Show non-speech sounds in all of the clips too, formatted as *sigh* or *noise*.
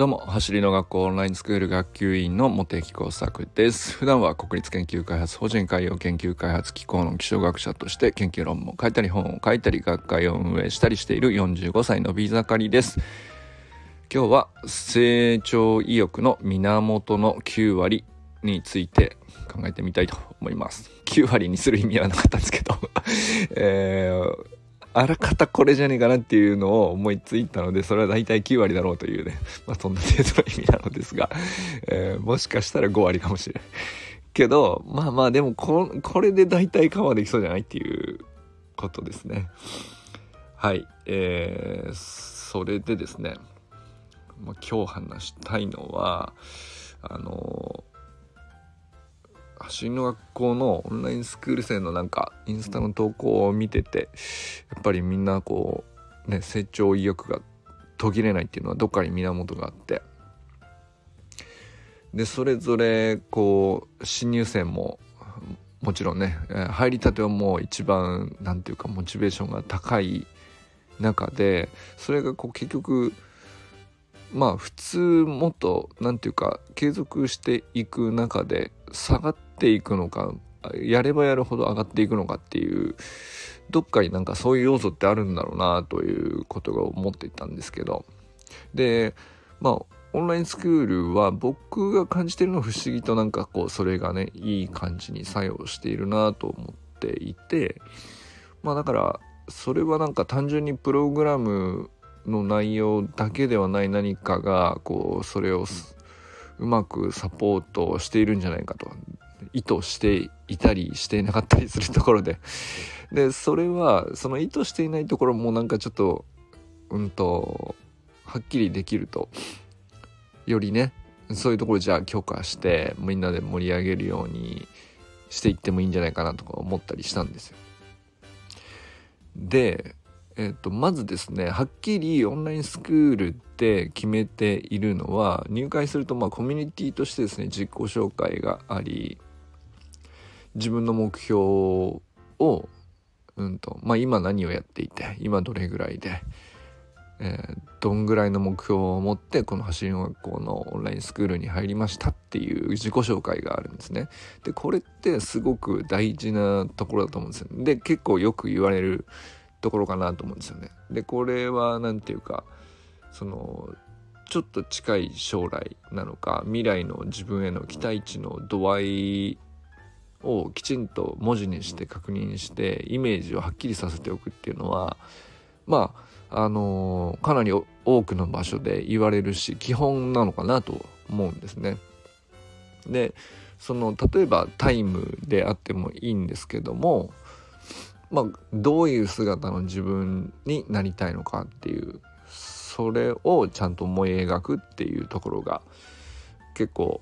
どうも走りの学校オンラインスクール学級委員の茂木耕作です。普段は国立研究開発法人海洋研究開発機構の気象学者として研究論文を書いたり本を書いたり学会を運営したりしている45歳のビー盛りです。今日は成長意欲の源の9割について考えてみたいと思います。9割にする意味はなかったんですけど。*laughs* えーあらかたこれじゃねえかなっていうのを思いついたので、それは大体9割だろうというね、*laughs* まあそんな程度の意味なのですが、*laughs* えー、もしかしたら5割かもしれない。けど、まあまあでもこ、これで大体カバーできそうじゃないっていうことですね。はい。えー、それでですね、まあ、今日話したいのは、あの走の学校のオンラインスクール生のなんかインスタの投稿を見ててやっぱりみんなこうね成長意欲が途切れないっていうのはどっかに源があって。でそれぞれこう新入生ももちろんね入りたてはもう一番何て言うかモチベーションが高い中でそれがこう結局まあ普通もっと何て言うか継続していく中で下がってていくのかやればやるほど上がっていくのかっていうどっかになんかそういう要素ってあるんだろうなということが思っていたんですけど。でまあオンラインスクールは僕が感じてるの不思議となんかこうそれがねいい感じに作用しているなと思っていて。まあだからそれはなんか単純にプログラムの内容だけではない何かがこうそれをうまくサポートしているんじゃないかと。意図していたりしていなかったりするところで *laughs* でそれはその意図していないところもなんかちょっとうんとはっきりできるとよりねそういうところじゃあ許可してみんなで盛り上げるようにしていってもいいんじゃないかなとか思ったりしたんですよ。でえっと、まずですねはっきりオンラインスクールって決めているのは入会するとまあコミュニティとしてですね自己紹介があり自分の目標を、うんとまあ、今何をやっていて今どれぐらいで、えー、どんぐらいの目標を持ってこの走りの学校のオンラインスクールに入りましたっていう自己紹介があるんですね。でこれってすごく大事なところだと思うんですよ。で結構よく言われるところかなと思うんですよね。でこれは何て言うかそのちょっと近い将来なのか未来の自分への期待値の度合いをきちんと文字にして確認してイメージをはっきりさせておくっていうのはまああのー、かなり多くの場所で言われるし基本なのかなと思うんですね。でその例えばタイムであってもいいんですけどもまあ、どういう姿の自分になりたいのかっていうそれをちゃんと思い描くっていうところが結構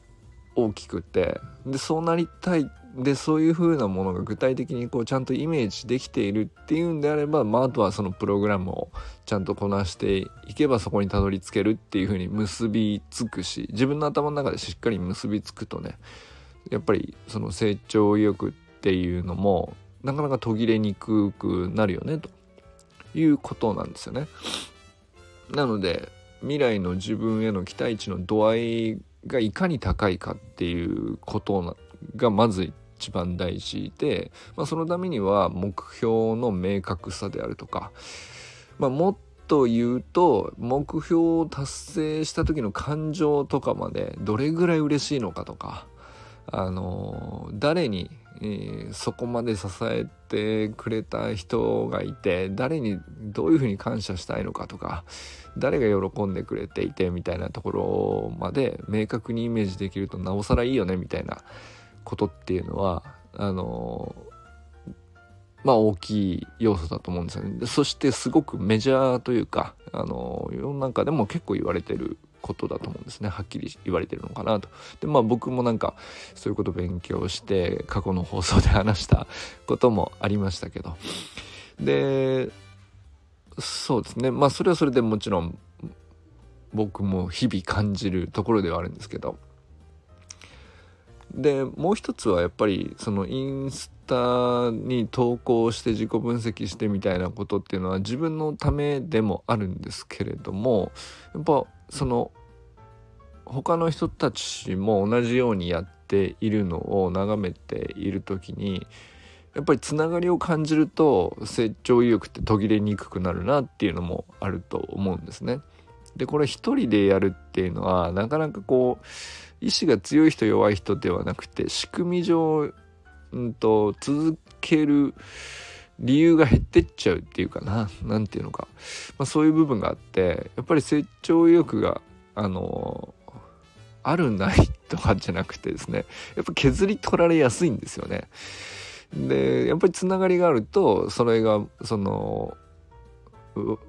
大きくてでそうなりたいでそういう風なものが具体的にこうちゃんとイメージできているっていうんであれば、まあ、あとはそのプログラムをちゃんとこなしていけばそこにたどり着けるっていう風に結びつくし自分の頭の中でしっかり結びつくとねやっぱりその成長意欲っていうのもなかなか途切れにくくなるよねということなんですよね。なので未来の自分への期待値の度合いがいかに高いかっていうことがまず一番大事で、まあ、そのためには目標の明確さであるとか、まあ、もっと言うと目標を達成した時の感情とかまでどれぐらい嬉しいのかとかあの誰にえー、そこまで支えてくれた人がいて誰にどういうふうに感謝したいのかとか誰が喜んでくれていてみたいなところまで明確にイメージできるとなおさらいいよねみたいなことっていうのはあのまあ大きい要素だと思うんですよね。そしてすごくメジャーというかあの世の中でも結構言われてることだと思うんですね。はっきり言われてるのかなと。でまあ僕もなんかそういうこと勉強して過去の放送で話したこともありましたけど。でそうですね。まあそれはそれでもちろん僕も日々感じるところではあるんですけど。でもう一つはやっぱりそのインスタに投稿して自己分析してみたいなことっていうのは自分のためでもあるんですけれどもやっぱその他の人たちも同じようにやっているのを眺めている時にやっぱりつながりを感じると成長意欲って途切れにくくなるなっていうのもあると思うんですね。でこれ一人でやるっていうのはなかなかこう意志が強い人弱い人ではなくて仕組み上、うんと、続ける理由が減ってっちゃうっていうかな。何ていうのか、まあ、そういう部分があってやっぱり成長意欲があのあるないとかじゃなくてですね。やっぱ削り取られやすいんですよね。でやっぱりつながりがあるとそれがその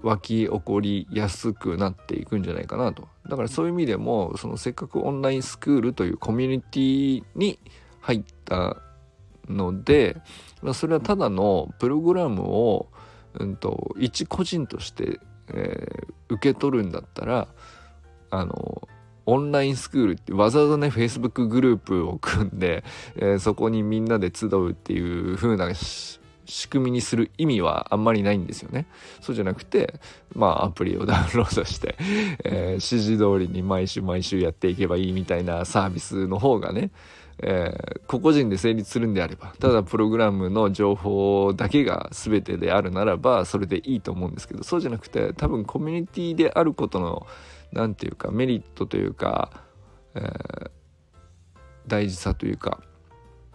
湧き起こりやすくなっていくんじゃないかなと。だからそういう意味でもそのせっかくオンラインスクールというコミュニティに入ったのでそれはただのプログラムを、うんと、一個人として、えー、受け取るんだったらあのオンラインスクールってわざわざね Facebook グループを組んで、えー、そこにみんなで集うっていう風な仕組みにする意味はあんまりないんですよね。そうじゃなくて、まあアプリをダウンロードして、*laughs* えー、指示通りに毎週毎週やっていけばいいみたいなサービスの方がね、えー、個々人で成立するんであれば、ただプログラムの情報だけが全てであるならば、それでいいと思うんですけど、そうじゃなくて、多分コミュニティであることの、何て言うか、メリットというか、えー、大事さというか、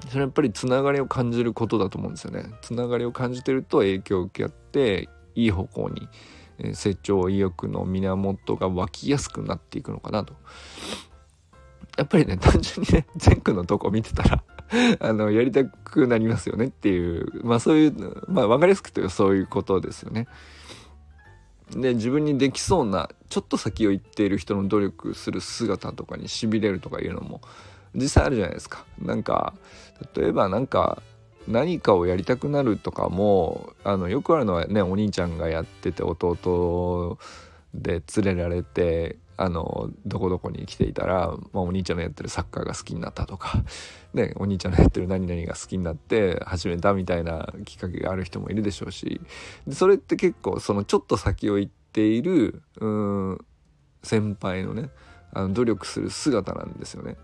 それやっぱりつながりを感じることだと思うんですよね。つながりを感じてると影響を受け合っていい方向に成長意欲の源が湧きやすくなっていくのかなと。やっぱりね単純にね全区のとこ見てたら *laughs* あのやりたくなりますよねっていうまあそういうまあ分かりやすく言うそういうことですよね。で自分にできそうなちょっと先を行っている人の努力する姿とかにしびれるとかいうのも実際あるじゃないですか。なんか例えばなんか何かをやりたくなるとかもあのよくあるのはねお兄ちゃんがやってて弟で連れられてあのどこどこに来ていたら、まあ、お兄ちゃんのやってるサッカーが好きになったとか、ね、お兄ちゃんのやってる何々が好きになって始めたみたいなきっかけがある人もいるでしょうしそれって結構そのちょっと先を行っているうん先輩のねあの努力する姿なんですよね。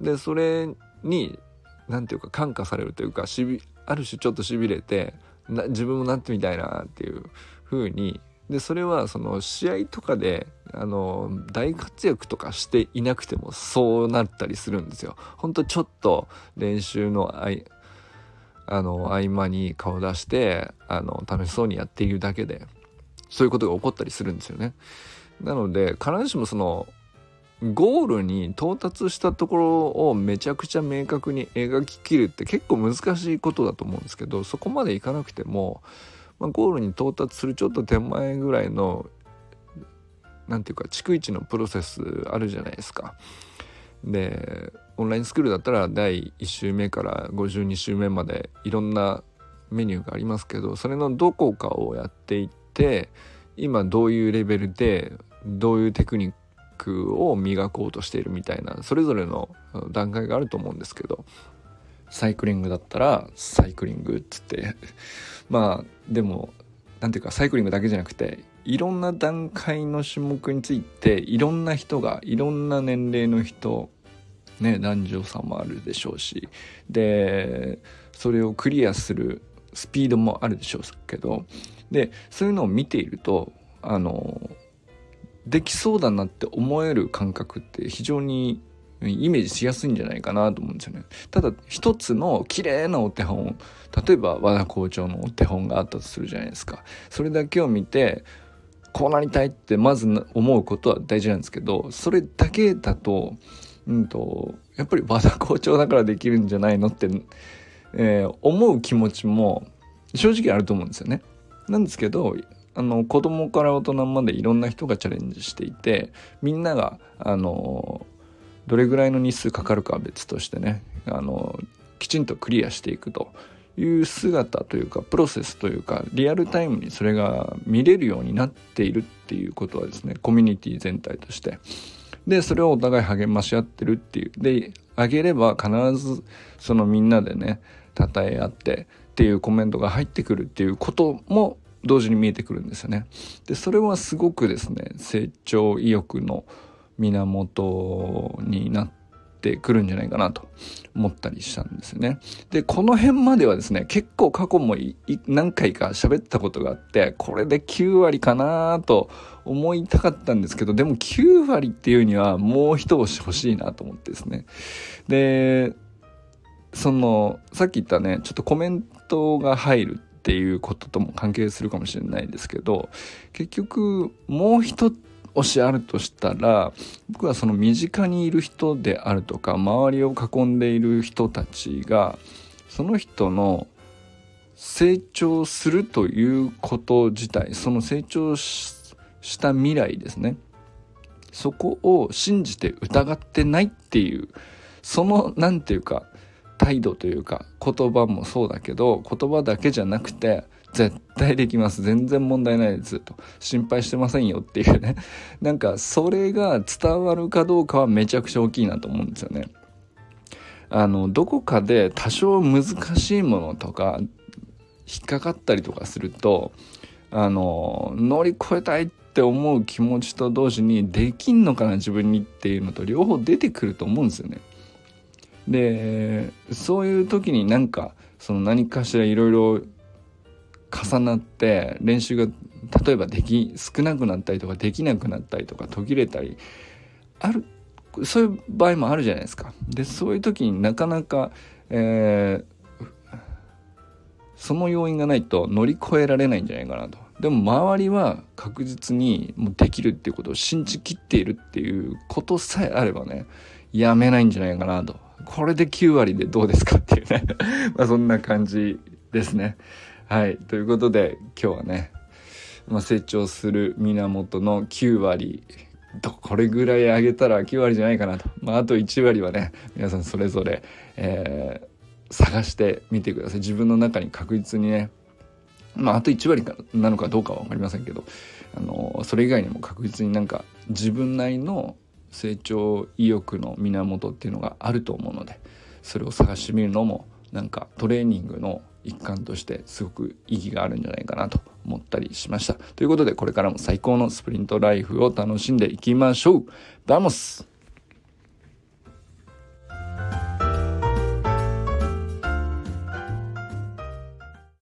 でそれに何て言うか感化されるというかしびある種ちょっとしびれてな自分もなってみたいなっていう風にでそれはその試合とかであの大活躍とかしていなくてもそうなったりするんですよ。ほんとちょっと練習のあいあの合間に顔出してあの楽しそうにやっているだけでそういうことが起こったりするんですよね。なので必ずしもそのゴールに到達したところをめちゃくちゃ明確に描ききるって結構難しいことだと思うんですけどそこまでいかなくても、まあ、ゴールに到達するちょっと手前ぐらいの何て言うか逐一のプロセスあるじゃないですか。でオンラインスクールだったら第1週目から52週目までいろんなメニューがありますけどそれのどこかをやっていって今どういうレベルでどういうテクニッを磨こうとしているみたいなそれぞれの段階があると思うんですけどサイクリングだったらサイクリングっつって *laughs* まあでも何ていうかサイクリングだけじゃなくていろんな段階の種目についていろんな人がいろんな年齢の人ね男女差もあるでしょうしでそれをクリアするスピードもあるでしょうけどでそういうのを見ているとあのできそうだなって思える感覚って非常にイメージしやすいんじゃないかなと思うんですよね。ただ一つの綺麗なお手本例えば和田校長のお手本があったとするじゃないですか。それだけを見てこうなりたいってまず思うことは大事なんですけどそれだけだと,、うんと、やっぱり和田校長だからできるんじゃないのって、えー、思う気持ちも正直あると思うんですよね。なんですけどあの子供から大人までいろんな人がチャレンジしていてみんながあのどれぐらいの日数かかるかは別としてねあのきちんとクリアしていくという姿というかプロセスというかリアルタイムにそれが見れるようになっているっていうことはですねコミュニティ全体として。でそれをお互い励まし合ってるっていう。であげれば必ずそのみんなでね称え合ってっていうコメントが入ってくるっていうことも同時に見えてくるんですよね。でそれはすごくですね成長意欲の源になってくるんじゃないかなと思ったりしたんですよね。で、この辺まではですね、結構過去も何回か喋ったことがあって、これで9割かなと思いたかったんですけど、でも9割っていうにはもう一押し欲しいなと思ってですね。で、その、さっき言ったね、ちょっとコメントが入るっていうこととも関係するかもしれないですけど、結局もう一推しあるとしたら僕はその身近にいる人であるとか周りを囲んでいる人たちがその人の成長するということ自体その成長した未来ですね。そこを信じて疑ってないっていうその何て言うか態度というか言葉もそうだけど言葉だけじゃなくて絶対できます。全然問題ないです。と。心配してませんよっていうね。*laughs* なんか、それが伝わるかどうかはめちゃくちゃ大きいなと思うんですよね。あの、どこかで多少難しいものとか、引っかかったりとかすると、あの、乗り越えたいって思う気持ちと同時に、できんのかな自分にっていうのと両方出てくると思うんですよね。で、そういう時になんか、その何かしらいろいろ重なって練習が例えばでき少なくなったりとかできなくなったりとか途切れたりあるそういう場合もあるじゃないですか。でそういう時になかなか、えー、その要因がないと乗り越えられないんじゃないかなと。でも周りは確実にもうできるっていうことを信じきっているっていうことさえあればねやめないんじゃないかなと。これで9割でどうですかっていうね *laughs* まあそんな感じですね。はい。ということで、今日はね、まあ、成長する源の9割と、これぐらい上げたら9割じゃないかなと。まあ、あと1割はね、皆さんそれぞれ、えー、探してみてください。自分の中に確実にね、まあ、あと1割なのかどうかは分かりませんけど、あの、それ以外にも確実になんか自分なりの成長意欲の源っていうのがあると思うので、それを探してみるのも、なんかトレーニングの一環としてすごく意義があるんじゃないかなと思ったりしました。ということでこれからも最高のスプリントライフを楽しんでいきましょうバモス